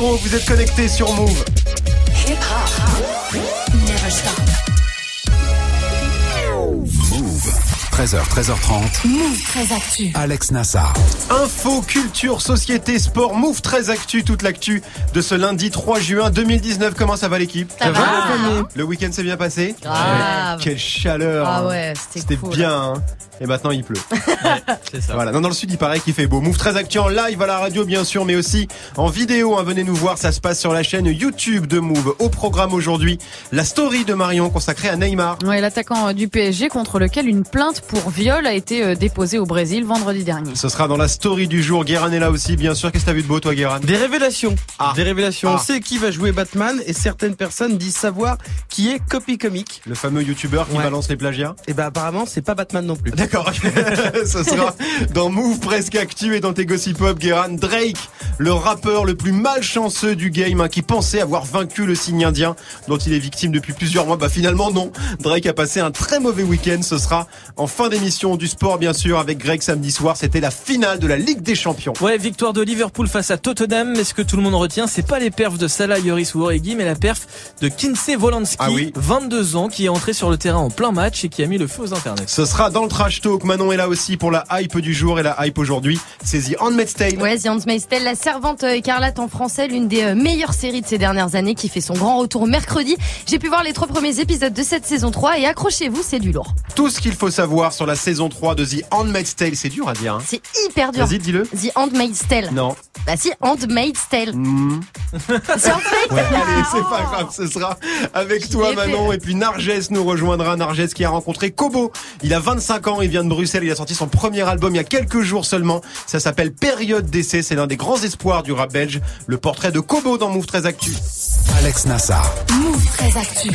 Vous êtes connectés sur Move. 13h, 13h30. Move très actu. Alex Nassar. Info, culture, société, sport, Move très actu, toute l'actu de ce lundi 3 juin 2019. Comment ça va l'équipe? Ça va Le week-end s'est bien passé? Grave. Quelle chaleur Ah hein. ouais, c'était C'était cool. bien hein. Et maintenant il pleut. C'est ça. Voilà, non, dans le sud il paraît qu'il fait beau. Move très actu en live à la radio bien sûr, mais aussi en vidéo. hein. Venez nous voir, ça se passe sur la chaîne YouTube de Move. Au programme aujourd'hui, la story de Marion consacrée à Neymar. Ouais, l'attaquant euh, du PSG contre lequel une plainte pour viol a été euh, déposée au Brésil vendredi dernier. Ce sera dans la story du jour. Guérin est là aussi, bien sûr. Qu'est-ce que t'as vu de beau toi Guérin? Des révélations. Ah. Des révélations. Ah. On sait qui va jouer Batman et certaines personnes disent savoir qui est Copy Comic. Le fameux youtubeur qui Ouais. balance les plagiats Et ben apparemment c'est pas Batman non plus. D'accord, ce sera dans Move Presque Actu et dans tes Gossip Pop, Guérin. Drake, le rappeur le plus malchanceux du game, hein, qui pensait avoir vaincu le signe indien dont il est victime depuis plusieurs mois. Bah finalement non, Drake a passé un très mauvais week-end. Ce sera en fin d'émission du sport bien sûr avec Greg samedi soir. C'était la finale de la Ligue des Champions. Ouais, victoire de Liverpool face à Tottenham. Mais ce que tout le monde retient, c'est pas les perfs de Salah, Yoris ou Origi, mais la perf de Kinsey Wolanski, Ah oui. 22 ans, qui est entré sur le terrain en plein match et qui a mis le feu aux internets. Ce sera dans le trash talk. Manon est là aussi pour la hype du jour et la hype aujourd'hui. C'est The Handmaid's Tale. Ouais, The Handmaid's Tale, la servante euh, écarlate en français, l'une des euh, meilleures séries de ces dernières années qui fait son grand retour mercredi. J'ai pu voir les trois premiers épisodes de cette saison 3 et accrochez-vous, c'est du lourd. Tout ce qu'il faut savoir sur la saison 3 de The Handmaid's Tale. C'est dur à dire. Hein. C'est hyper dur. Vas-y, dis-le. The Handmaid's Tale. Non. Bah si, Handmaid's Tale. Hmm. C'est Handmaid's Ouais, allez, c'est pas grave, ce sera avec toi. Manon et puis Narges nous rejoindra Narges qui a rencontré Kobo. Il a 25 ans, il vient de Bruxelles, il a sorti son premier album il y a quelques jours seulement. Ça s'appelle Période d'essai, c'est l'un des grands espoirs du rap belge. Le portrait de Kobo dans Move très actu. Alex Nassar. Move très actu.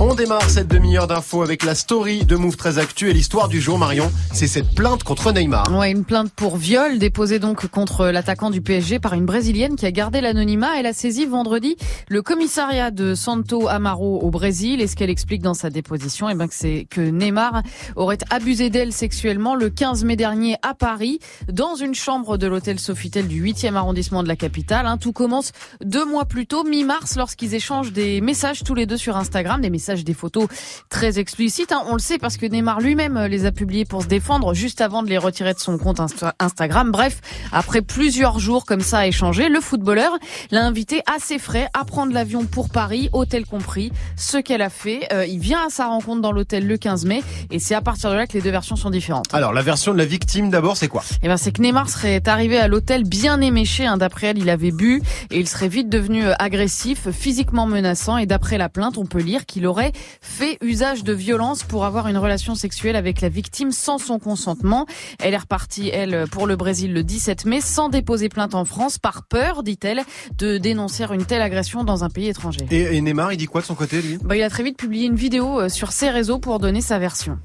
On démarre cette demi-heure d'infos avec la story de Move très actu et l'histoire du jour Marion, c'est cette plainte contre Neymar. Ouais, une plainte pour viol déposée donc contre l'attaquant du PSG par une brésilienne qui a gardé l'anonymat. Elle a saisi vendredi le commissariat de Santo Amaro au Brésil. Et ce qu'elle explique dans sa déposition, eh ben c'est que Neymar aurait abusé d'elle sexuellement le 15 mai dernier à Paris, dans une chambre de l'hôtel Sofitel du 8e arrondissement de la capitale. hein. Tout commence deux mois plus tôt, mi-mars, lorsqu'ils échangent des messages tous les deux sur Instagram, des messages, des photos très explicites. hein. On le sait parce que Neymar lui-même les a publiés pour se défendre juste avant de les retirer de son compte Insta- Instagram. Bref, après plusieurs jours comme ça à échanger, le footballeur l'a invité à ses frais à prendre l'avion pour Paris, hôtel compris. Ce qu'elle a fait, euh, il vient à sa rencontre dans l'hôtel le 15 mai et c'est à partir de là que les deux versions sont différentes. Alors la version de la victime d'abord c'est quoi? Eh ben, c'est que Neymar serait arrivé à l'hôtel bien éméché. Hein. D'après elle, il avait bu et il serait vite devenu euh, agressif, physiquement menaçant. Et d'après la plainte, on peut lire qu'il aurait fait usage de violence pour avoir une relation sexuelle avec la victime sans son consentement. Elle est repartie, elle, pour le Brésil le 17 mai, sans déposer plainte en France, par peur, dit-elle, de dénoncer une telle agression dans un pays étranger. et, et Neymar il dit quoi de son côté lui? Bah, il a très vite publié une vidéo euh, sur ses réseaux pour donner sa version.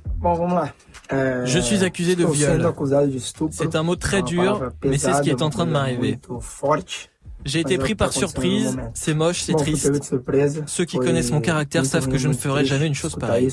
Je suis accusé de viol. C'est un mot très dur, mais c'est ce qui est en train de m'arriver. J'ai été pris par surprise, c'est moche, c'est triste. Ceux qui connaissent mon caractère savent que je ne ferai jamais une chose pareille.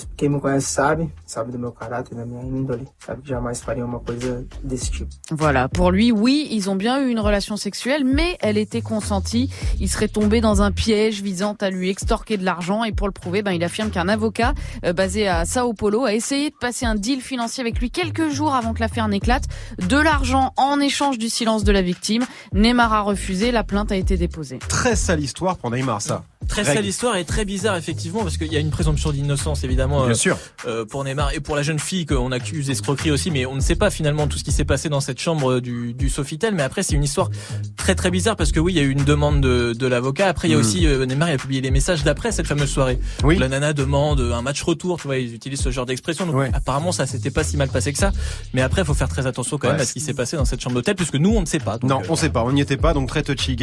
Voilà, pour lui, oui, ils ont bien eu une relation sexuelle, mais elle était consentie. Il serait tombé dans un piège visant à lui extorquer de l'argent. Et pour le prouver, ben, il affirme qu'un avocat euh, basé à Sao Paulo a essayé de passer un deal financier avec lui quelques jours avant que l'affaire n'éclate. De l'argent en échange du silence de la victime. Neymar a refusé, la plainte a été déposée. Très sale histoire pour Neymar ça. Très Greg. sale histoire et très bizarre effectivement parce qu'il y a une présomption d'innocence évidemment euh, Bien sûr. euh, pour Neymar et pour la jeune fille qu'on accuse d'escroquerie aussi mais on ne sait pas finalement tout ce qui s'est passé dans cette chambre euh, du, du Sofitel mais après c'est une histoire très très bizarre parce que oui il y a eu une demande de, de l'avocat après il y a Mhm. aussi euh, Neymar il a publié les messages d'après cette fameuse soirée Oui. où la nana demande un match retour tu vois ils utilisent ce genre d'expression donc Ouais. apparemment ça s'était pas si mal passé que ça mais après il faut faire très attention quand même Ouais. à ce qui s'est passé dans cette chambre d'hôtel puisque nous on ne sait pas donc, Non, euh, on sait pas, on n'y était pas, donc très touchy.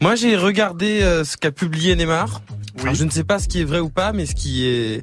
Moi j'ai regardé euh, ce qu'a publié Neymar. Alors, je ne sais pas ce qui est vrai ou pas, mais ce qui est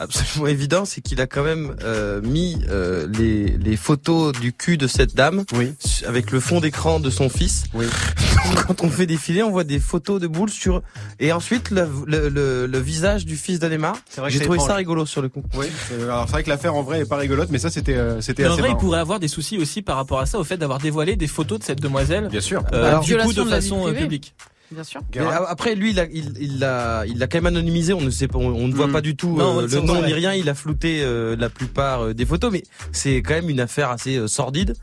absolument évident, c'est qu'il a quand même euh, mis euh, les, les photos du cul de cette dame Oui. avec le fond d'écran de son fils. Oui. Quand on fait défiler, on voit des photos de boules sur et ensuite le, le, le, le visage du fils que J'ai trouvé ça rigolo sur le coup. Oui. Alors c'est vrai que l'affaire en vrai est pas rigolote, mais ça c'était euh, c'était mais en vrai, il pourrait avoir des soucis aussi par rapport à ça, au fait d'avoir dévoilé des photos de cette demoiselle Bien sûr. euh, Alors, du coup de violation de façon euh, publique. Bien sûr. Mais a- après, lui, il a, il, il l'a, il l'a quand même anonymisé. On ne sait pas, on, on ne voit Mm. pas du tout Non, euh, le nom ni rien. Il a flouté euh, la plupart euh, des photos, mais c'est quand même une affaire assez euh, sordide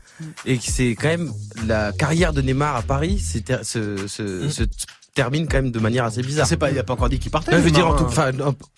et que c'est quand même la carrière de Neymar à Paris. C'est Mm. termine quand même de manière assez bizarre. sais pas, il a pas encore dit qu'il partait. Je veux dire, en tout, enfin,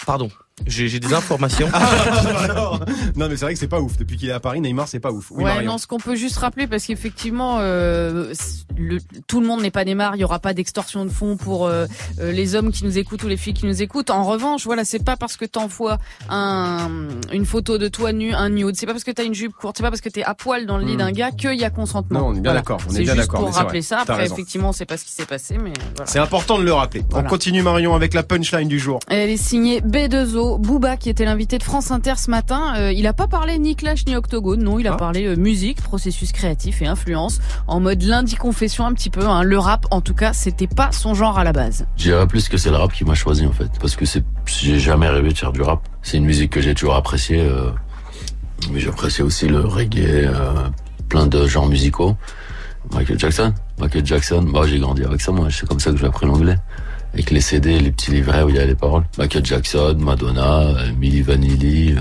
pardon, j'ai, des informations. Alors, non mais c'est vrai que c'est pas ouf. Depuis qu'il est à Paris, Neymar c'est pas ouf. Oui, ouais, Marion. non, ce qu'on peut juste rappeler, parce qu'effectivement, euh, le, tout le monde n'est pas Neymar, il y aura pas d'extorsion de fonds pour euh, euh, les hommes qui nous écoutent ou les filles qui nous écoutent. En revanche, voilà, c'est pas parce que t'envoies un, une photo de toi nu, un nude, c'est pas parce que t'as une jupe courte, c'est pas parce que t'es à poil dans le lit Hmm. d'un gars qu'il y a consentement. Non, on est bien Voilà. d'accord, on est C'est bien juste d'accord, pour rappeler vrai. ça. Après, effectivement, c'est pas ce qui s'est passé, mais voilà. C'est important de le rappeler. Voilà. On continue Marion avec la punchline du jour. Elle est signée B2O, Booba qui était l'invité de France Inter ce matin. Euh, il a pas parlé ni Clash ni Octogone, non, il a Ah. parlé euh, musique, processus créatif et influence, en mode lundi confession un petit peu. hein. Le rap, en tout cas, c'était pas son genre à la base. Je dirais plus que c'est le rap qui m'a choisi en fait, parce que c'est j'ai jamais rêvé de faire du rap. C'est une musique que j'ai toujours appréciée, euh, mais j'apprécie aussi le reggae, euh, plein de genres musicaux. Michael Jackson, Michael Jackson, moi j'ai grandi avec ça, moi c'est comme ça que j'ai appris l'anglais. Avec les CD, les petits livrets où il y a les paroles. Michael Jackson, Madonna, euh, Milli Vanilli,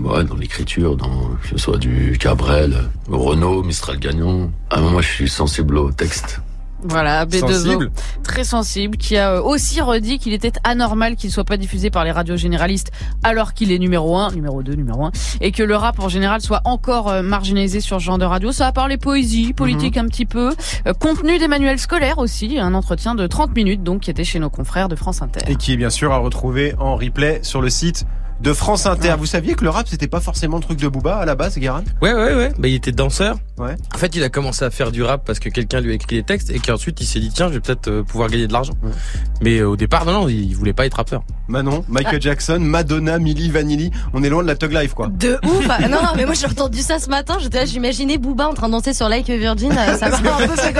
ouais, dans l'écriture, dans que ce soit du Cabrel, Renault, Mistral Gagnon. Ah, moi je suis sensible au texte. Voilà, B2O, Sensible. très sensible, qui a euh, aussi redit qu'il était anormal qu'il soit pas diffusé par les radios généralistes alors qu'il est numéro 1, numéro 2, numéro 1, et que le rap en général soit encore euh, marginalisé sur ce genre de radio. Ça a parlé poésie, politique un petit peu, euh, contenu des manuels scolaires aussi, un entretien de 30 minutes donc qui était chez nos confrères de France Inter. Et qui est bien sûr à retrouver en replay sur le site de France Inter. Vous saviez que le rap c'était pas forcément le truc de Booba à la base, Guérin? Ouais, ouais, ouais. Bah, il était danseur. Ouais. En fait, il a commencé à faire du rap parce que quelqu'un lui a écrit les textes et qu'ensuite il s'est dit tiens, je vais peut-être euh, pouvoir gagner de l'argent. Ouais. Mais euh, au départ, non, non, il voulait pas être rappeur. Manon, Michael Jackson, Madonna, Milli Vanilli. On est loin de la Thug Life quoi. De ouf Ah, Non, non, mais moi j'ai entendu ça ce matin, j'étais là, j'imaginais Booba en train de danser sur Like a Virgin, euh, ça m'a un peu fait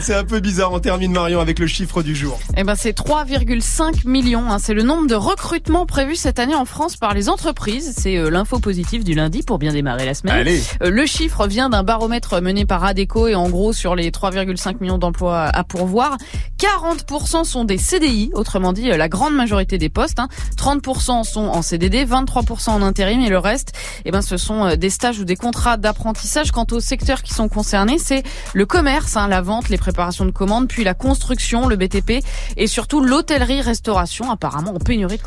C'est un peu bizarre. On termine Marion avec le chiffre du jour. Eh ben c'est 3,5 millions. hein. C'est le nombre de recrutements prévus cette année en France par les entreprises. C'est euh, l'info positive du lundi pour bien démarrer la semaine. Allez. Euh, le chiffre vient d'un baromètre mené par Adeco et en gros sur les 3,5 millions d'emplois à pourvoir, 40% sont des CDI, autrement dit euh, la grande majorité des postes. hein. 30% sont en CDD, 23% en intérim et le reste, eh ben ce sont des stages ou des contrats d'apprentissage. Quant aux secteurs qui sont concernés, c'est le commerce, hein, la vente, les préparations de commandes, puis la construction, le BTP et surtout l'hôtellerie-restauration, apparemment en pénurie de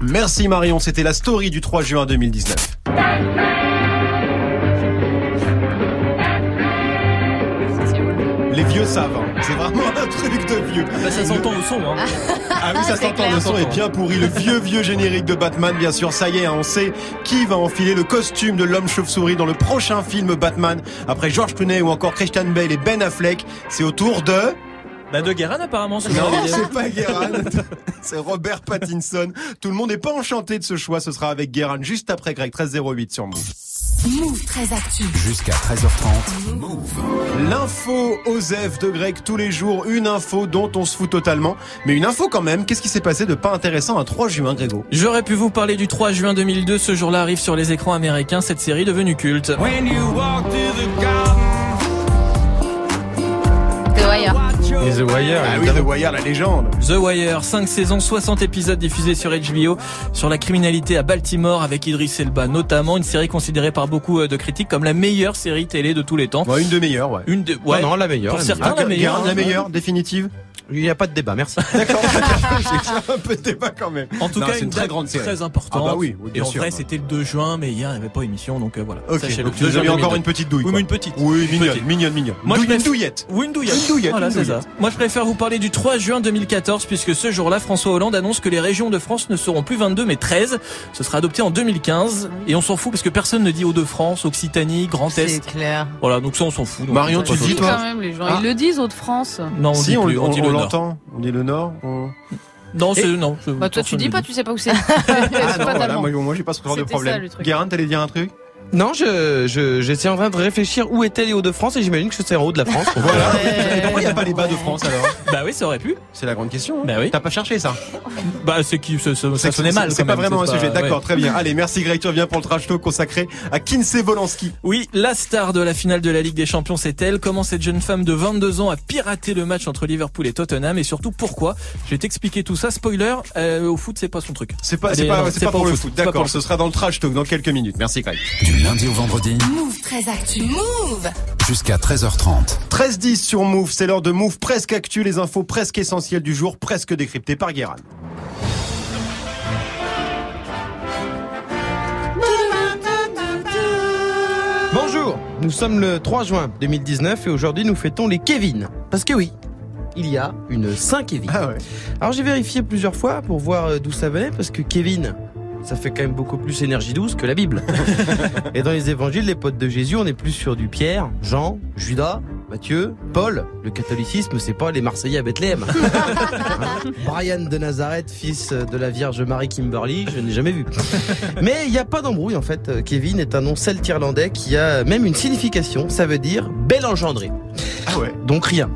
Merci Marion, c'était la story du 3 juin 2019. Les vieux savent, hein. c'est vraiment un truc de vieux. Bah, ça s'entend au son. Hein. Ah oui, ça c'est s'entend, le son est bien pourri. Le vieux, vieux générique de Batman, bien sûr, ça y est, hein, on sait qui va enfiler le costume de l'homme chauve-souris dans le prochain film Batman. Après George Clooney ou encore Christian Bale et Ben Affleck, c'est au tour de... Bah, de Guérin apparemment. ce Non, c'est pas Guérin, c'est Robert Pattinson. Tout le monde n'est pas enchanté de ce choix, ce sera avec Guérin juste après Greg 1308 sur Move. Move très actu. Jusqu'à 13h30. Move. L'info Osef de Greg tous les jours, une info dont on se fout totalement, mais une info quand même. Qu'est-ce qui s'est passé de pas intéressant un 3 juin, Grégo? J'aurais pu vous parler du 3 juin 2002. Ce jour-là arrive sur les écrans américains cette série devenue culte. The Wire. Et The Wire, Ah oui. The Wire, la légende. The Wire, 5 saisons, 60 épisodes diffusés sur HBO sur la criminalité à Baltimore avec Idris Elba notamment, une série considérée par beaucoup euh, de critiques comme la meilleure série télé de tous les temps. Ouais, une de meilleures, ouais. Une de Non, ouais, non, la meilleure. Pour la certains, meilleure. la meilleure, la meilleure, définitive. Il n'y a pas de débat, merci. D'accord. J'ai un peu de débat quand même. En tout Non, cas, c'est une, une très grande série. très importante. Ah bah oui, oui, Et bien en sûr. vrai, c'était le 2 juin, mais hier, il n'y avait pas émission, donc euh, voilà. Ok, Sachez-le. donc tu 2 nous as juin mis encore 2002. une petite douille. Oui, une petite. Oui, mignonne, Petite. mignonne, mignonne. Moi, Douille- je une préfère- douillette. Ou une douillette. Une douillette, Voilà, c'est ça. Moi, je préfère vous parler du 3 juin 2014, puisque ce jour-là, François Hollande annonce que les régions de France ne seront plus 22, mais 13. Ce sera adopté en 2015. Et on s'en fout, parce que personne ne dit Hauts-de-France, Occitanie, Grand C'est Est. clair. Voilà, donc ça, on s'en fout. Marion, on tu dis, toi gens, Ah. ils le disent Hauts-de-France. Non, on dit on- dit on dit le Nord. on- Non, c'est, non. Bah toi tu dis pas, tu sais pas où c'est. Ah non, voilà, moi, moi j'ai pas ce genre de problème. Guérin, t'allais dire un truc? Non, je, je, j'étais en train de réfléchir où étaient les Hauts-de-France et j'imagine que c'est en haut de la France. Voilà. Et pourquoi il n'y a pas les bas de France alors Bah oui, ça aurait pu. C'est la grande question. Bah oui. T'as pas cherché ça Bah c'est qui ça, ça, ça C'est- sonnait c'est- mal. C'est quand pas même, vraiment un sujet. pas- D'accord, ouais. très bien. Allez, merci Greg, tu reviens pour le trash talk consacré à Kinsey Volansky. Oui, la star de la finale de la Ligue des Champions, c'est elle. Comment cette jeune femme de 22 ans a piraté le match entre Liverpool et Tottenham et surtout pourquoi Je vais t'expliquer tout ça. Spoiler, euh, au foot, c'est pas son truc. C'est pas, Allez, c'est pas, non, c'est pas pour le foot. pas pour D'accord, ce sera dans le trash talk dans quelques minutes. Merci Greg. Du lundi au vendredi Move très actu. Move jusqu'à 13h30. 13-10 sur Move, c'est l'heure de Move presque actu, les infos presque essentielles du jour, presque décryptées par Guérin. Bonjour, nous sommes le 3 juin 2019 et aujourd'hui nous fêtons les Kevin. Parce que oui, il y a une Saint Kevin. Ah ouais. Alors j'ai vérifié plusieurs fois pour voir euh, d'où ça venait parce que Kevin, ça fait quand même beaucoup plus énergie douce que la Bible. Et dans les évangiles, les potes de Jésus, on est plus sur du Pierre, Jean, Judas, Matthieu, Paul. Le catholicisme, c'est pas les Marseillais à Bethléem. Brian de Nazareth, fils de la Vierge Marie Kimberly, je n'ai jamais vu. Mais il n'y a pas d'embrouille en fait. Kevin est un nom celte-irlandais qui a même une signification. Ça veut dire bel engendré. Ah ouais. Donc rien.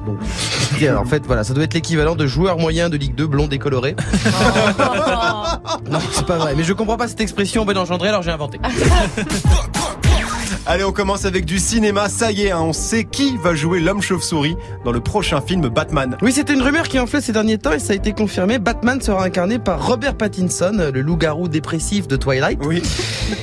En fait, voilà, ça doit être l'équivalent de joueur moyen de Ligue 2 blond décoloré. Non, c'est pas vrai. Mais je comprends pas cette expression bel engendré, alors j'ai inventé. Allez, on commence avec du cinéma. Ça y est, hein, on sait qui va jouer l'homme chauve-souris dans le prochain film Batman. Oui, c'était une rumeur qui enflait ces derniers temps et ça a été confirmé. Batman sera incarné par Robert Pattinson, le loup-garou dépressif de Twilight. Oui.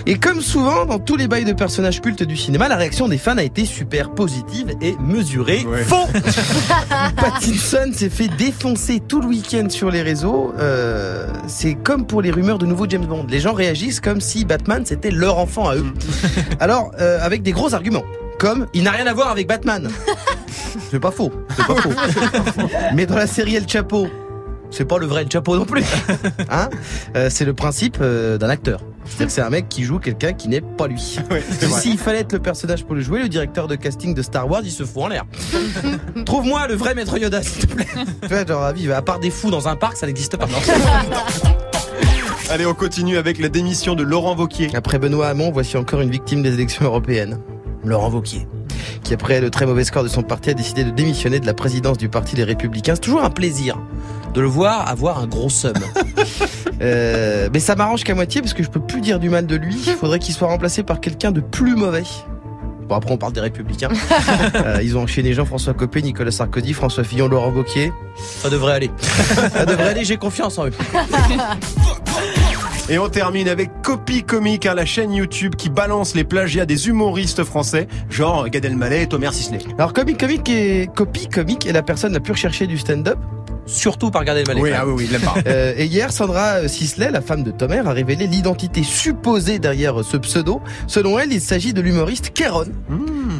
Et comme souvent dans tous les bails de personnages cultes du cinéma, la réaction des fans a été super positive et mesurée. Ouais. Faux Pattinson s'est fait défoncer tout le week-end sur les réseaux. Euh, c'est comme pour les rumeurs de nouveau James Bond. Les gens réagissent comme si Batman c'était leur enfant à eux. Alors, euh, avec des gros arguments. Comme, il n'a rien à voir avec Batman. C'est pas faux. C'est pas faux. Mais dans la série El Chapo, c'est pas le vrai El Chapo non plus. Hein Euh, c'est le principe euh, d'un acteur. C'est-à-dire que c'est un mec qui joue quelqu'un qui n'est pas lui. S'il fallait être le personnage pour le jouer, le directeur de casting de Star Wars, il se fout en l'air. Trouve-moi le vrai maître Yoda, s'il te plaît. tu vois, genre, à part des fous dans un parc, ça n'existe pas. Allez, on continue avec la démission de Laurent Vauquier. Après Benoît Hamon, voici encore une victime des élections européennes. Laurent Wauquiez, qui après le très mauvais score de son parti a décidé de démissionner de la présidence du parti Les Républicains. C'est toujours un plaisir de le voir avoir un gros somme. Euh, mais ça m'arrange qu'à moitié parce que je peux plus dire du mal de lui. Il faudrait qu'il soit remplacé par quelqu'un de plus mauvais. Bon après on parle des Républicains. Euh, ils ont enchaîné Jean-François Copé, Nicolas Sarkozy, François Fillon, Laurent Wauquiez. Ça devrait aller. Ça devrait aller, j'ai confiance en eux. Et on termine avec Copy Comique, hein, la chaîne YouTube qui balance les plagiats des humoristes français, genre Gad Elmaleh et Thomas Sisley. Alors Comic Comic est Copy Comic est la personne la plus recherchée du stand-up, surtout par Gad Elmaleh. Oui, ah oui, oui, il l'aime pas. Euh, et hier, Sandra Sisley, la femme de Tomer, a révélé l'identité supposée derrière ce pseudo. Selon elle, il s'agit de l'humoriste Kéron.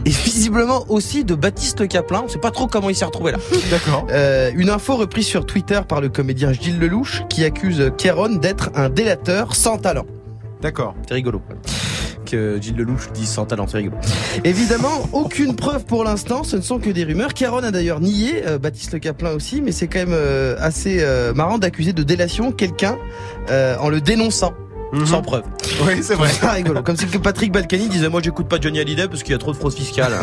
Et visiblement aussi de Baptiste Caplin. On sait pas trop comment il s'est retrouvé là. D'accord. Euh, une info reprise sur Twitter par le comédien Gilles Lelouch qui accuse Kéron d'être un délateur sans talent. D'accord. C'est rigolo. Que Gilles Lelouch dise sans talent, c'est rigolo. Évidemment, aucune preuve pour l'instant, ce ne sont que des rumeurs. Caron a d'ailleurs nié, euh, Baptiste Le Caplin aussi, mais c'est quand même euh, assez euh, marrant d'accuser de délation quelqu'un euh, en le dénonçant. Mhm. Sans preuve. Oui, c'est vrai. C'est rigolo. Comme si que Patrick Balkany disait moi j'écoute pas Johnny Hallyday parce qu'il y a trop de fraude fiscale.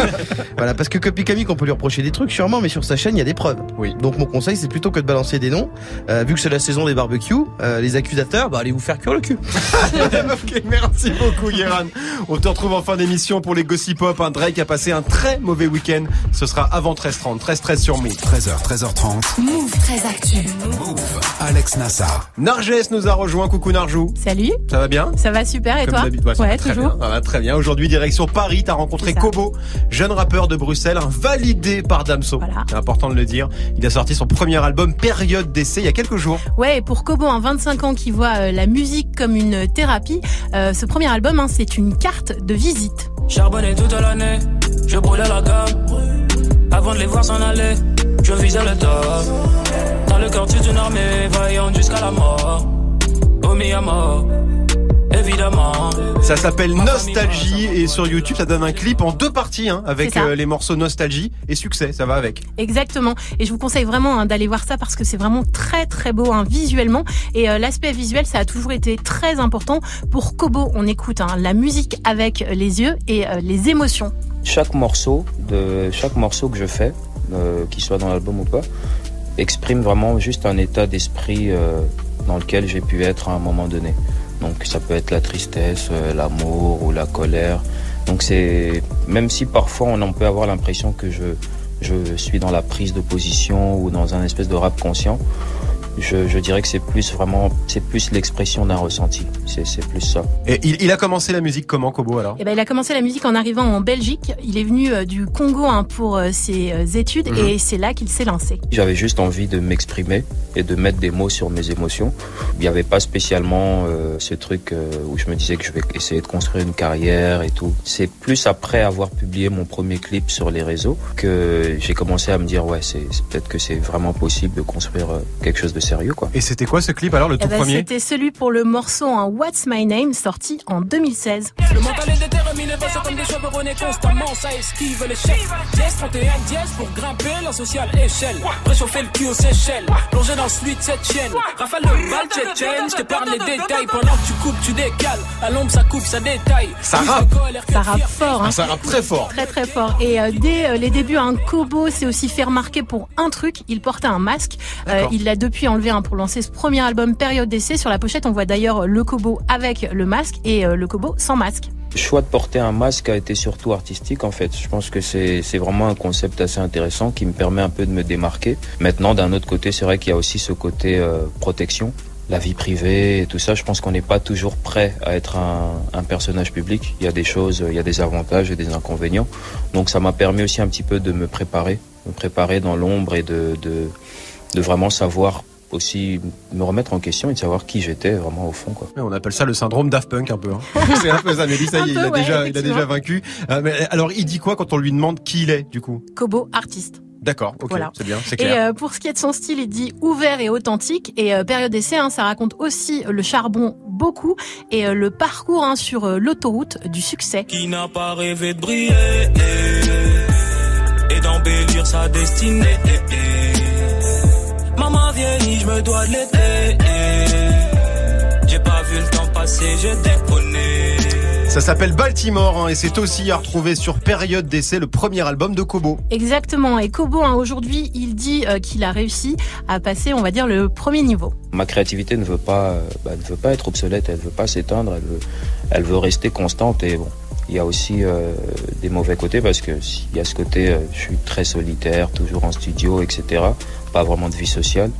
voilà, parce que Copy Comic on peut lui reprocher des trucs sûrement, mais sur sa chaîne il y a des preuves. Oui. Donc mon conseil c'est plutôt que de balancer des noms, euh, vu que c'est la saison des barbecues, euh, les accusateurs, bah allez vous faire cuire le cul. ok, merci beaucoup, Guéran. On te retrouve en fin d'émission pour les Gossip Pop. Un Drake a passé un très mauvais week-end. Ce sera avant 13h30. 13h13 sur Move. 13h, 13h30. Move très actu. Move. Alex Nassar. Narges nous a rejoint. Coucou Narjou. Salut, Ça va bien ça va super et Comme toi ouais, ça va très toujours. bien, ça va très bien. Aujourd'hui, direction Paris, t'as rencontré. Kobo, jeune rappeur de Bruxelles, validé par Damso. Voilà. C'est important de le dire. Il a sorti son premier album Période d'essai il y a quelques jours. Ouais, et pour Kobo, un 25 ans qui voit euh, la musique comme une thérapie, euh, ce premier album, hein, c'est une carte de visite. Charbonné toute l'année, je brûlais la gamme. Avant de les voir s'en aller, je visais le top. Dans le quartier d'une armée, vaillant jusqu'à la mort. Omis à mort, évidemment. Ça s'appelle Nostalgie et sur YouTube ça donne un clip en deux parties hein, avec euh, les morceaux Nostalgie et Succès, ça va avec. Exactement. Et je vous conseille vraiment hein, d'aller voir ça parce que c'est vraiment très très beau hein, visuellement. Et euh, l'aspect visuel, ça a toujours été très important. Pour Kobo, on écoute hein, la musique avec les yeux et euh, les émotions. chaque morceau de chaque morceau que je fais, euh, qu'il soit dans l'album ou pas, exprime vraiment juste un état d'esprit euh, dans lequel j'ai pu être à un moment donné. Donc ça peut être la tristesse, euh, l'amour ou la colère. Donc c'est même si parfois on peut avoir l'impression que je je suis dans la prise de position ou dans un espèce de rap conscient. Je, je dirais que c'est plus vraiment, c'est plus l'expression d'un ressenti. C'est, c'est plus ça. Et il, il a commencé la musique comment Kobo alors? Et ben, il a commencé la musique en arrivant en Belgique. Il est venu euh, du Congo hein, pour euh, ses euh, études Mhm. et c'est là qu'il s'est lancé. J'avais juste envie de m'exprimer et de mettre des mots sur mes émotions. Il n'y avait pas spécialement euh, ce truc euh, où je me disais que je vais essayer de construire une carrière et tout. C'est plus après avoir publié mon premier clip sur les réseaux que j'ai commencé à me dire ouais, c'est c'est peut-être que c'est vraiment possible de construire quelque chose de sérieux quoi. Et c'était quoi ce clip alors, le Eh tout ben, premier? C'était celui pour le morceau hein, What's My Name sorti en 2016. Le mental est déterminé, bosse comme des cheveux, on est constamment, ça esquive l'échec. Dièse 31 dièse pour grimper la sociale échelle. Réchauffer le cul aux Seychelles, plonger dans suite cette chaîne. Rafale le bal tchétchène, je t'épargne les détails. Pendant que tu coupes, tu décales. À l'ombre, ça coupe, ça détaille. Ça Plus rappe. Ça rappe fort. Hein. Ça rappe très fort. Très très fort. Et euh, dès euh, les débuts, un Kobo s'est aussi fait remarquer pour un truc. Il portait un masque. Euh, il l'a depuis enlevé hein, pour lancer ce premier album Période d'essai. Sur la pochette, on voit d'ailleurs le Kobo avec le masque et euh, le Kobo sans masque. Le choix de porter un masque a été surtout artistique en fait. Je pense que c'est vraiment un concept assez intéressant qui me permet un peu de me démarquer. Maintenant, d'un autre côté, c'est vrai qu'il y a aussi ce côté euh, protection, la vie privée et tout ça. Je pense qu'on n'est pas toujours prêt à être un, un personnage public. Il y a des choses, il y a des avantages et des inconvénients. Donc ça m'a permis aussi un petit peu de me préparer, me préparer dans l'ombre et de vraiment savoir aussi me remettre en question et de savoir qui j'étais vraiment au fond quoi. On appelle ça le syndrome Daft Punk un peu. Hein. C'est un peu ça, mais lui, ça y est, il a ouais, déjà, il a déjà vaincu. Euh, mais alors, il dit quoi quand on lui demande qui il est, du coup? Kobo artiste. D'accord, ok, Voilà. c'est bien, c'est Et clair. euh, pour ce qui est de son style, il dit ouvert et authentique. Et euh, période d'essai, hein, ça raconte aussi le charbon beaucoup et euh, le parcours hein, sur euh, l'autoroute du succès. Qui n'a pas rêvé de briller et d'embellir sa destinée. Je de. J'ai pas vu le temps passer, j'ai déconné. Ça s'appelle Baltimore hein, et c'est aussi à retrouver sur Période d'essai, le premier album de Kobo. Exactement. Et Kobo, hein, aujourd'hui, il dit euh, qu'il a réussi à passer, on va dire, le premier niveau. Ma créativité ne veut pas, euh, bah, ne veut pas être obsolète, elle veut pas s'éteindre, elle veut, elle veut rester constante. Et bon, il y a aussi euh, des mauvais côtés parce que s'il y a ce côté, euh, je suis très solitaire, toujours en studio, etc. Pas vraiment de vie sociale.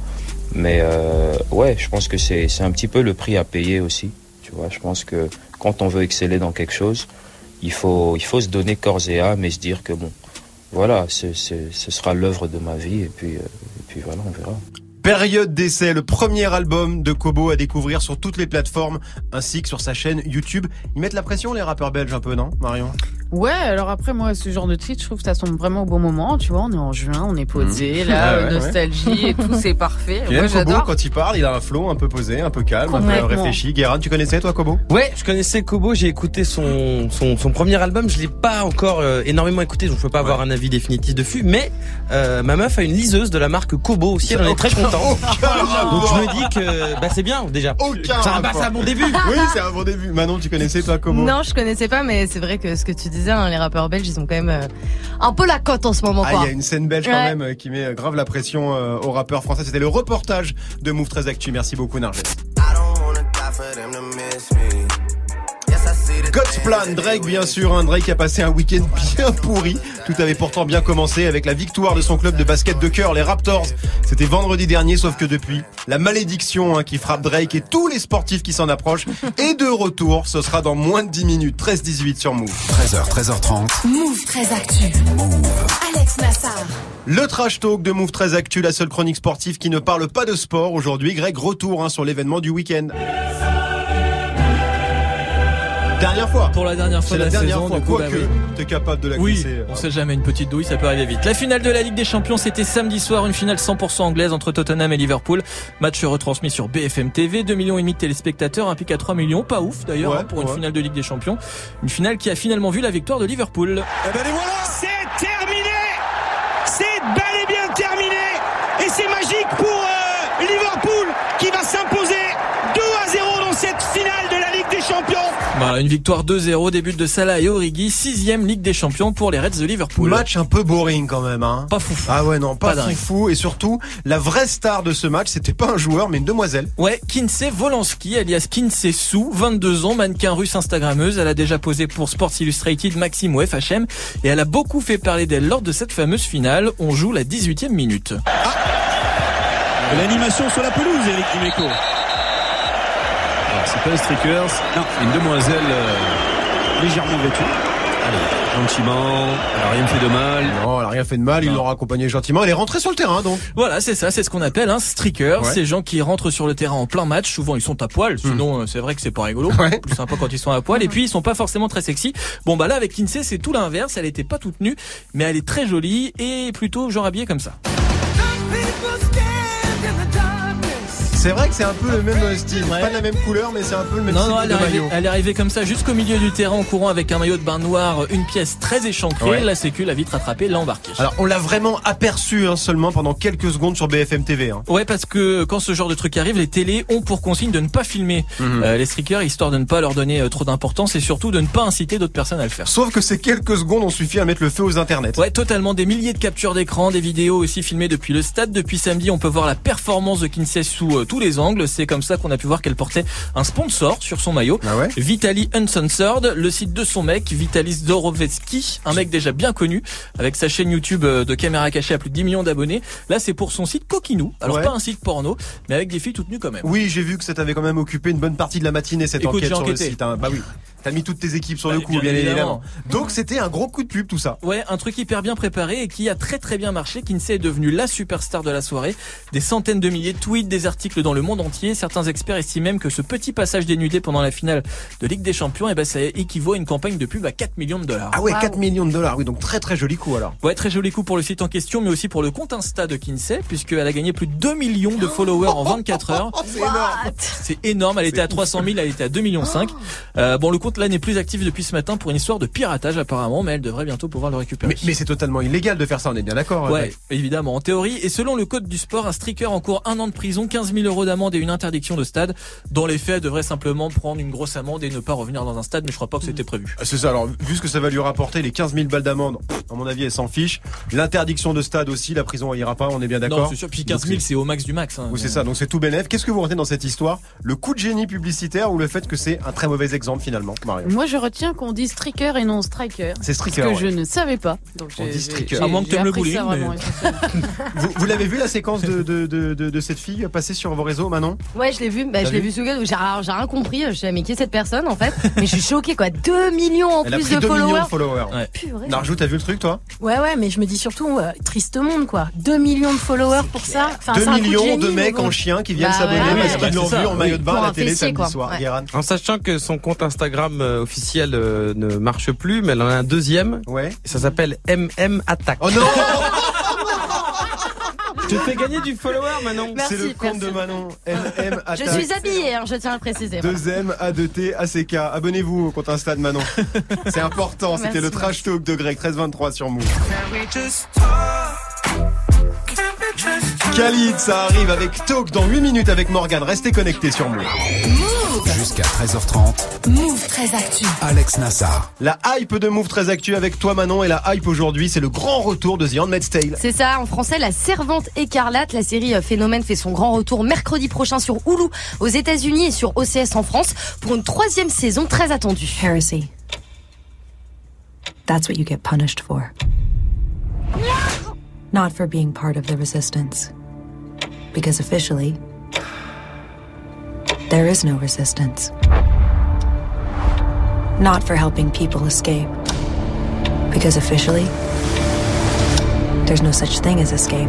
Mais euh, ouais, je pense que c'est un petit peu le prix à payer aussi. Tu vois, je pense que quand on veut exceller dans quelque chose, il faut, il faut se donner corps et âme et se dire que bon, voilà, c'est- ce sera l'œuvre de ma vie et puis, euh, et puis voilà, on verra. Période d'essai, le premier album de Kobo à découvrir sur toutes les plateformes ainsi que sur sa chaîne YouTube. Ils mettent la pression les rappeurs belges un peu, non Marion? Ouais, alors après moi ce genre de titre, je trouve que ça tombe vraiment au bon moment, tu vois, on est en juin, on est posé, Mhm. là, Ah ouais, euh, nostalgie et tout, c'est parfait. Tu Moi Kobo quand il parle, il a un flow un peu posé, un peu calme, un peu réfléchi. Guérin, tu connaissais toi Kobo? Ouais, je connaissais Kobo, j'ai écouté son, son, son premier album, je l'ai pas encore euh, énormément écouté, donc je peux pas avoir un avis définitif dessus, mais euh, ma meuf a une liseuse de la marque Kobo aussi, elle en est très contente. Donc je me dis que bah c'est bien déjà. Aucun bah, c'est un bon début. Oui, c'est un bon début. Manon, tu connaissais toi Kobo? Non, je connaissais pas, mais c'est vrai que ce que tu disais, hein, les rappeurs belges, ils ont quand même euh, un peu la cote en ce moment. Ah, il y a une scène belge quand même euh, qui met euh, grave la pression euh, aux rappeurs français. C'était le reportage de Move 13 Actu. Merci beaucoup Narges. God's Plan, Drake bien sûr, un Drake a passé un week-end bien pourri. Tout avait pourtant bien commencé avec la victoire de son club de basket de cœur, les Raptors. C'était vendredi dernier, sauf que depuis, la malédiction hein, qui frappe Drake et tous les sportifs qui s'en approchent est de retour. Ce sera dans moins de 10 minutes, 13-18 sur Move. 13h, 13h30. Move très actu. Alex Nassar. Le trash talk de Move 13 Actu, la seule chronique sportive qui ne parle pas de sport. Aujourd'hui, Greg, retour hein, sur l'événement du week-end. Dernière fois. Pour la dernière fois de la la, dernière saison, fois, du coup, quoi bah que oui. t'es capable de la Oui, glisser. on sait jamais, une petite douille, ça peut arriver vite. La finale de la Ligue des Champions, c'était samedi soir, une finale 100% anglaise entre Tottenham et Liverpool. Match retransmis sur BFM TV, 2 millions et demi de téléspectateurs, un pic à 3 millions, pas ouf d'ailleurs Ouais, hein, pour une finale de Ligue des Champions. Une finale qui a finalement vu la victoire de Liverpool. Eh ben les voilà C'est terminé C'est bel et bien terminé Et c'est magique pour euh, Liverpool qui va s'imposer 2 à 0 dans cette finale de la Ligue des Champions Voilà, une victoire 2-0, début de Salah et Origi, sixième Ligue des Champions pour les Reds de Liverpool. Match un peu boring quand même, hein. Pas fou. Ah ouais, non, pas, Pas fou. Et surtout, la vraie star de ce match, c'était pas un joueur, mais une demoiselle. Ouais, Kinsey Volansky, alias Kinsey Sou, 22 ans, mannequin russe Instagrammeuse. Elle a déjà posé pour Sports Illustrated, Maxime ou FHM. Et elle a beaucoup fait parler d'elle lors de cette fameuse finale. On joue la 18e minute. L'animation sur la pelouse, Eric Dimeco. C'est pas un streakers, non, une demoiselle euh, légèrement vêtue. Allez, gentiment, elle a rien fait de mal. Non, elle a rien fait de mal, il l'aura accompagné gentiment. Elle est rentrée sur le terrain, donc. Voilà, c'est ça, c'est ce qu'on appelle un streaker. Ouais. Ces gens qui rentrent sur le terrain en plein match. Souvent, ils sont à poil. Sinon, euh, c'est vrai que c'est pas rigolo. Ouais. Plus sympa quand ils sont à poil. Et puis, ils sont pas forcément très sexy. Bon, bah là, avec Kinsey, c'est tout l'inverse. Elle était pas toute nue, mais elle est très jolie et plutôt genre habillée comme ça. C'est vrai que c'est un peu le même euh, style. Pas de la même couleur, mais c'est un peu le même Non, style non, elle de est, arrivée, elle est arrivée comme ça jusqu'au milieu du terrain en courant avec un maillot de bain noir, une pièce très échancrée. Ouais. La sécu l'a vite rattrapée, l'a embarquée. Alors, on l'a vraiment aperçu hein, seulement pendant quelques secondes sur BFM TV. Hein. Ouais, parce que quand ce genre de truc arrive, les télés ont pour consigne de ne pas filmer Mhm. euh, les streakers, histoire de ne pas leur donner euh, trop d'importance et surtout de ne pas inciter d'autres personnes à le faire. Sauf que ces quelques secondes ont suffi à mettre le feu aux internets. Ouais, totalement. Des milliers de captures d'écran, des vidéos aussi filmées depuis le stade. Depuis samedi, on peut voir la performance de Kinsey sous euh, tous les angles. C'est comme ça qu'on a pu voir qu'elle portait un sponsor sur son maillot. Ah ouais Vitali Uncensored, le site de son mec, Vitalis Dorovetsky, un mec déjà bien connu, avec sa chaîne YouTube euh, de caméra cachée à plus de 10 millions d'abonnés. Là, c'est pour son site Coquinou. Alors Ouais. pas un site porno, mais avec des filles toutes nues quand même. Oui, j'ai vu que ça t'avait quand même occupé une bonne partie de la matinée cette Écoute, enquête sur le site. hein. Bah oui, t'as mis toutes tes équipes sur Bah, le coup, bien bien, évidemment. évidemment. Donc c'était un gros coup de pub tout ça. Ouais, un truc hyper bien préparé et qui a très très bien marché. Kinsey est devenu la superstar de la soirée. Des centaines de milliers de tweets, des articles dans le monde entier. Certains experts estiment même que ce petit passage dénudé pendant la finale de Ligue des Champions, eh ben, ça équivaut à une campagne de pub à 4 millions de dollars. Ah ouais, 4 millions de dollars. Oui, donc très très joli coup alors. Ouais, très joli coup pour le site en question, mais aussi pour le compte Insta de Kinsey, puisqu'elle a gagné plus de 2 millions de followers en 24 heures. C'est énorme. C'est énorme, elle était à 300 000, elle était à 2 millions 5. Euh, bon, le compte là n'est plus actif depuis ce matin pour une histoire de piratage apparemment, mais elle devrait bientôt pouvoir le récupérer. Mais, mais c'est totalement illégal de faire ça, on est bien d'accord. Ouais, Greg évidemment, en théorie. Et selon le code du sport, un streaker encourt un an de prison, 15 000 euros d'amende et une interdiction de stade. Dans les faits, elle devrait simplement prendre une grosse amende et ne pas revenir dans un stade, mais je crois pas que c'était prévu. Ah, C'est ça, alors vu ce que ça va lui rapporter, les 15 000 balles d'amende, à mon avis, elle s'en fiche. L'interdiction de stade aussi, la prison elle ira pas, on est bien Non, d'accord. c'est sûr. Puis 15 000, c'est au max du max. hein. Oui, c'est ça, donc c'est tout bénef. Qu'est-ce que vous retenez dans cette histoire? Le coup de génie publicitaire ou le fait que c'est un très mauvais exemple finalement, Moi, je retiens qu'on dit streaker et non striker. C'est streaker, Ce que ouais. je ne savais pas. Donc, On dit j'ai- À moins que t'aimes le bowling, ça mais-. Vous, vous l'avez vu la séquence de, de, de, de, de cette fille passer sur vos réseaux, Manon? Ouais, je l'ai vu. Bah, je l'ai vu ce week-end. J'ai rien compris. Je sais mais qui est cette personne en fait? Mais je suis choquée quoi. 2 millions en Elle a plus pris de 2 followers. millions de followers. Purée. Narjou, t'as vu le truc toi? Ouais, ouais, mais je me dis surtout, euh, triste monde, quoi. 2 millions de followers pour ça. Enfin, 2 c'est un coup millions génie, de mais mecs en chien qui viennent Bah s'abonner ouais, parce ouais, qu'ils l'ont vu en maillot de bain à la télé samedi soir. Ouais. En sachant que son compte Instagram euh, officiel euh, ne marche plus, mais elle en a un deuxième. Ouais. Ça s'appelle MM Attack. Oh non Je te fais gagner du follower, Manon. C'est le compte de Manon. MM Je Attack. suis habillée, hein, je tiens à le préciser. 2M, A2T, ACK. Abonnez-vous au compte Insta de Manon. C'est important. C'était Merci, le trash talk de Greg 1323 sur Move. Khalid, ça arrive avec Talk dans 8 minutes avec Morgan. Restez connectés sur Move. Jusqu'à 13h30, Move très actu. Alex Nassar. La hype de Move très actu avec toi Manon et la hype aujourd'hui, c'est le grand retour de The Handmaid's Tale. C'est ça, en français, La Servante écarlate. La série euh, Phénomène fait son grand retour mercredi prochain sur Hulu aux États-Unis et sur OCS en France pour une troisième saison très attendue. Heresy. That's what you get punished for. Not for being part of the resistance. Because officially, there is no resistance. Not for helping people escape. Because officially, there's no such thing as escape.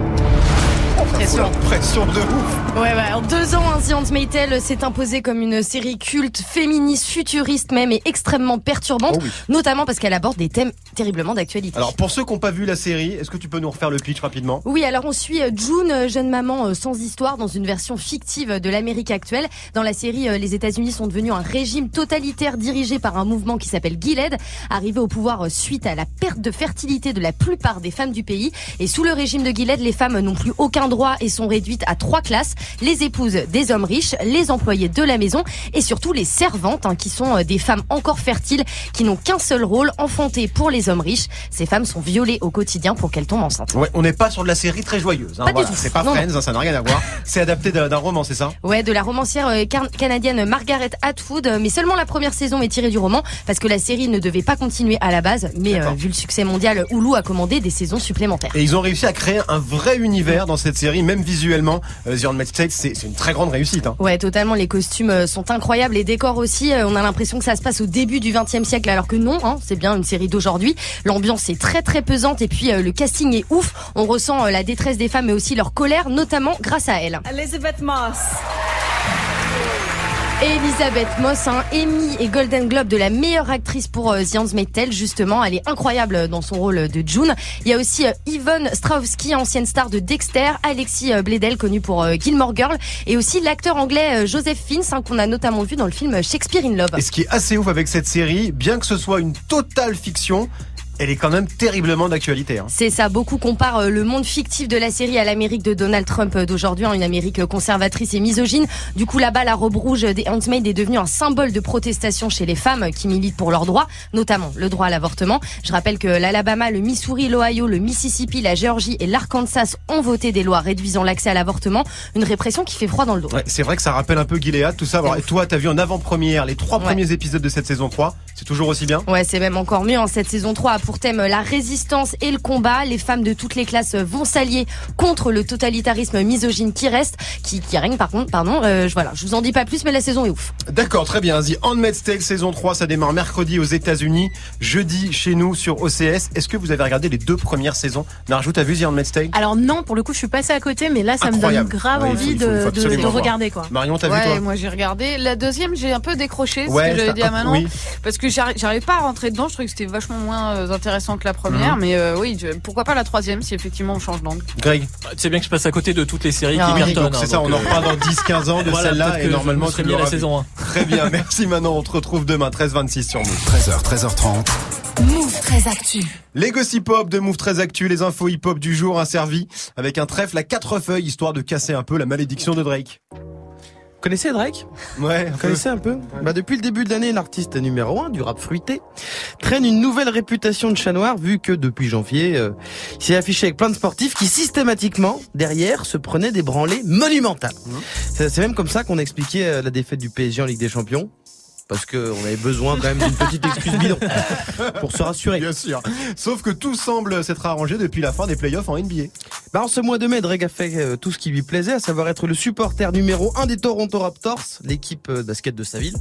Pression. Pression de ouf. Ouais, ouais. En deux ans, Handmaid's Tale s'est imposée comme une série culte, féministe, futuriste même et extrêmement perturbante, Oh oui. notamment parce qu'elle aborde des thèmes terriblement d'actualité. Alors pour ceux qui n'ont pas vu la série, est-ce que tu peux nous refaire le pitch rapidement? Oui, alors on suit June, jeune maman euh, sans histoire, dans une version fictive de l'Amérique actuelle. Dans la série, euh, les États-Unis sont devenus un régime totalitaire dirigé par un mouvement qui s'appelle Gilead, arrivé au pouvoir euh, suite à la perte de fertilité de la plupart des femmes du pays. Et sous le régime de Gilead, les femmes n'ont plus aucun droit et sont réduites à trois classes les épouses des hommes riches, les employés de la maison et surtout les servantes, hein, qui sont euh, des femmes encore fertiles, qui n'ont qu'un seul rôle, enfanter pour les hommes riches. Ces femmes sont violées au quotidien pour qu'elles tombent enceintes. Ouais, on n'est pas sur de la série très joyeuse. Hein, Pas voilà. C'est pas Non, Friends, non. hein, ça n'a rien à voir. C'est adapté d'un roman, c'est ça? Ouais, de la romancière euh, canadienne Margaret Atwood, euh, mais seulement la première saison est tirée du roman parce que la série ne devait pas continuer à la base, mais euh, vu le succès mondial, Hulu a commandé des saisons supplémentaires. Et ils ont réussi à créer un vrai univers dans cette série, même visuellement. Euh, The c'est c'est une très grande réussite. Hein. Ouais, totalement. Les costumes euh, sont incroyables, les décors aussi. euh, On a l'impression que ça se passe au début du XXe siècle, alors que non. Hein, c'est bien une série d'aujourd'hui. L'ambiance est très très pesante et puis euh, le casting est ouf. On ressent euh, la détresse des femmes, mais aussi leur colère, notamment grâce à elle. Elizabeth Moss. Elisabeth Moss, hein, Emmy et Golden Globe de la meilleure actrice pour euh, The Tale, justement. Elle est incroyable dans son rôle de June. Il y a aussi euh, Yvonne Strahovski, ancienne star de Dexter, Alexis euh, Bledel, connu pour euh, Gilmore Girl, et aussi l'acteur anglais euh, Joseph Fiennes, hein, qu'on a notamment vu dans le film Shakespeare in Love. Et ce qui est assez ouf avec cette série, bien que ce soit une totale fiction, elle est quand même terriblement d'actualité. Hein. C'est ça, beaucoup comparent euh, le monde fictif de la série à l'Amérique de Donald Trump euh, d'aujourd'hui, hein, une Amérique conservatrice et misogyne. Du coup, là-bas, la robe rouge des Handmaid est devenue un symbole de protestation chez les femmes qui militent pour leurs droits, notamment le droit à l'avortement. Je rappelle que l'Alabama, le Missouri, l'Ohio, le Mississippi, la Géorgie et l'Arkansas ont voté des lois réduisant l'accès à l'avortement, une répression qui fait froid dans le dos. Ouais, c'est vrai que ça rappelle un peu Gilead, tout ça. Alors, et toi, t'as vu en avant-première les trois premiers épisodes de cette saison 3. C'est toujours aussi bien? Ouais, c'est même encore mieux. En cette saison 3 a pour thème la résistance et le combat. Les femmes de toutes les classes vont s'allier contre le totalitarisme misogyne qui reste, qui, qui règne par contre, pardon. Euh, je- voilà, je vous en dis pas plus, mais la saison est ouf. D'accord, très bien. The Handmaid's Tale saison 3, ça démarre mercredi aux États-Unis, jeudi chez nous sur OCS. Est-ce que vous avez regardé les deux premières saisons? Narjou, t'as vu The Handmaid's Tale? Alors non, pour le coup, je suis passée à côté, mais là, ça me donne grave Ouais, il faut- envie il faut- il faut de, regarder quoi. Marion, t'as ouais, vu toi? Moi j'ai regardé. La deuxième, j'ai un peu décroché, ce Ouais, que j'avais dit à Manon, oui. parce que j'arri- j'arrivais pas à rentrer dedans. Je trouvais que c'était vachement moins euh, intéressant que la première, Mhm. mais euh, oui, je- pourquoi pas la troisième si effectivement on change d'angle. Greg C'est bien que je passe à côté de toutes les séries Ah qui cartonnent. c'est hein, ça, on en euh, reparle dans 10-15 ans de voilà, celle-là et que normalement mis à la saison 1. Très bien, merci Manon, on te retrouve demain 13-26 sur Move. 13h, 13h30. Move très actu. Les gossip hop de Move très actu, les infos hip hop du jour servi avec un trèfle à quatre feuilles histoire de casser un peu la malédiction de Drake. Vous connaissez Drake Ouais. Vous connaissez un peu bah Depuis le début de l'année, l'artiste numéro 1 du rap fruité traîne une nouvelle réputation de chat noir vu que depuis janvier, euh, il s'est affiché avec plein de sportifs qui systématiquement, derrière, se prenaient des branlées monumentales. C'est c'est même comme ça qu'on expliquait euh, la défaite du PSG en Ligue des Champions. Parce qu'on avait besoin quand même d'une petite excuse bidon pour se rassurer. Bien sûr. Sauf que tout semble s'être arrangé depuis la fin des playoffs en NBA. Bah en ce mois de mai, Drake a fait euh, tout ce qui lui plaisait, à savoir être le supporter numéro 1 des Toronto Raptors, l'équipe euh, basket de sa ville.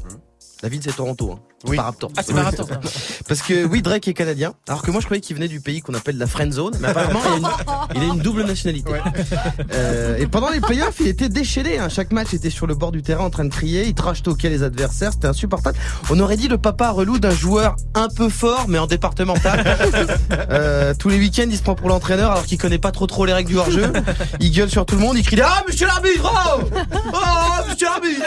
La ville c'est Toronto, hein. Oui. pas Raptors. Ah, c'est hein. Parce que oui, Drake est canadien, alors que moi je croyais qu'il venait du pays qu'on appelle la friend zone, mais apparemment il a une, il a une double nationalité. Euh, et pendant les playoffs, il était déchaîné. Hein. Chaque match était sur le bord du terrain en train de crier, il trash talkait les adversaires, c'était insupportable. On aurait dit le papa relou d'un joueur un peu fort, mais en départemental. Euh, tous les week-ends, il se prend pour l'entraîneur alors qu'il connaît pas trop trop les règles du hors-jeu. Il gueule sur tout le monde, il crie Ah, monsieur l'arbitre Oh, oh monsieur l'arbitre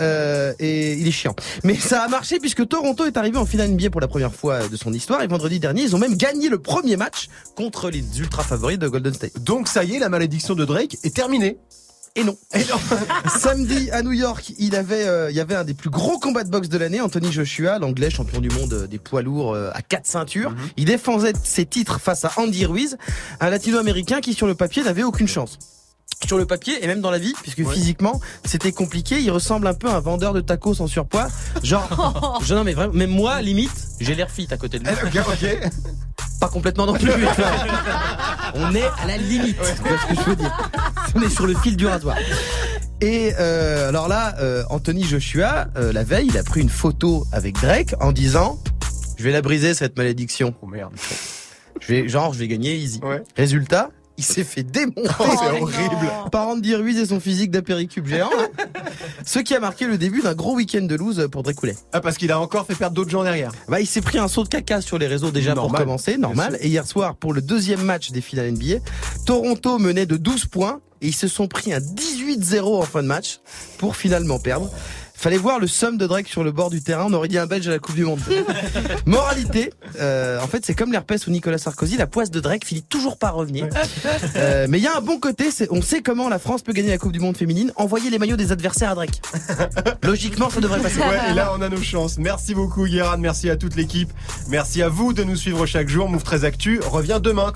euh, et il est chiant. Mais ça a marché puisque Toronto est arrivé en finale NBA pour la première fois de son histoire et vendredi dernier, ils ont même gagné le premier match contre les ultra favoris de Golden State. Donc ça y est, la malédiction de Drake est terminée. Et non. Samedi à New York, il avait, euh, il y avait un des plus gros combats de boxe de l'année, Anthony Joshua, l'anglais champion du monde euh, des poids lourds euh, à quatre ceintures. Il défendait ses titres face à Andy Ruiz, un latino-américain qui sur le papier n'avait aucune chance. Sur le papier et même dans la vie, puisque physiquement c'était compliqué, il ressemble un peu à un vendeur de tacos en surpoids. Genre, je, non mais vraiment, même moi limite, j'ai l'air fit à côté de lui. Ok, ok. Pas complètement non plus. mais on est à la limite. Tu vois ce que je veux dire On est sur le fil du rasoir. Et euh, alors là, euh, Anthony Joshua, euh, la veille, il a pris une photo avec Drake en disant Je vais la briser cette malédiction. Oh merde. Je vais, genre, je vais gagner easy. Résultat, Il s'est fait démonter. Oh, c'est horrible. Par Andy Ruiz et son physique d'apéricube géant. Ce qui a marqué le début d'un gros week-end de loose pour Drake Coulet. Ah, parce qu'il a encore fait perdre d'autres gens derrière. Bah, il s'est pris un saut de caca sur les réseaux déjà pour commencer, normal. Et hier soir, pour le deuxième match des finales NBA, Toronto menait de 12 points et ils se sont pris un 18-0 en fin de match pour finalement perdre. Fallait voir le somme de Drake sur le bord du terrain, on aurait dit un Belge à la Coupe du Monde. Moralité, euh, en fait c'est comme l'herpès ou Nicolas Sarkozy, la poisse de Drake finit toujours par revenir. Euh, mais il y a un bon côté, on sait comment la France peut gagner la Coupe du Monde féminine, envoyer les maillots des adversaires à Drake. Logiquement ça devrait passer. Ouais, et là, on a nos chances. Merci beaucoup, Guérin. Merci à toute l'équipe. Merci à vous de nous suivre chaque jour. Move 13 Actu revient demain.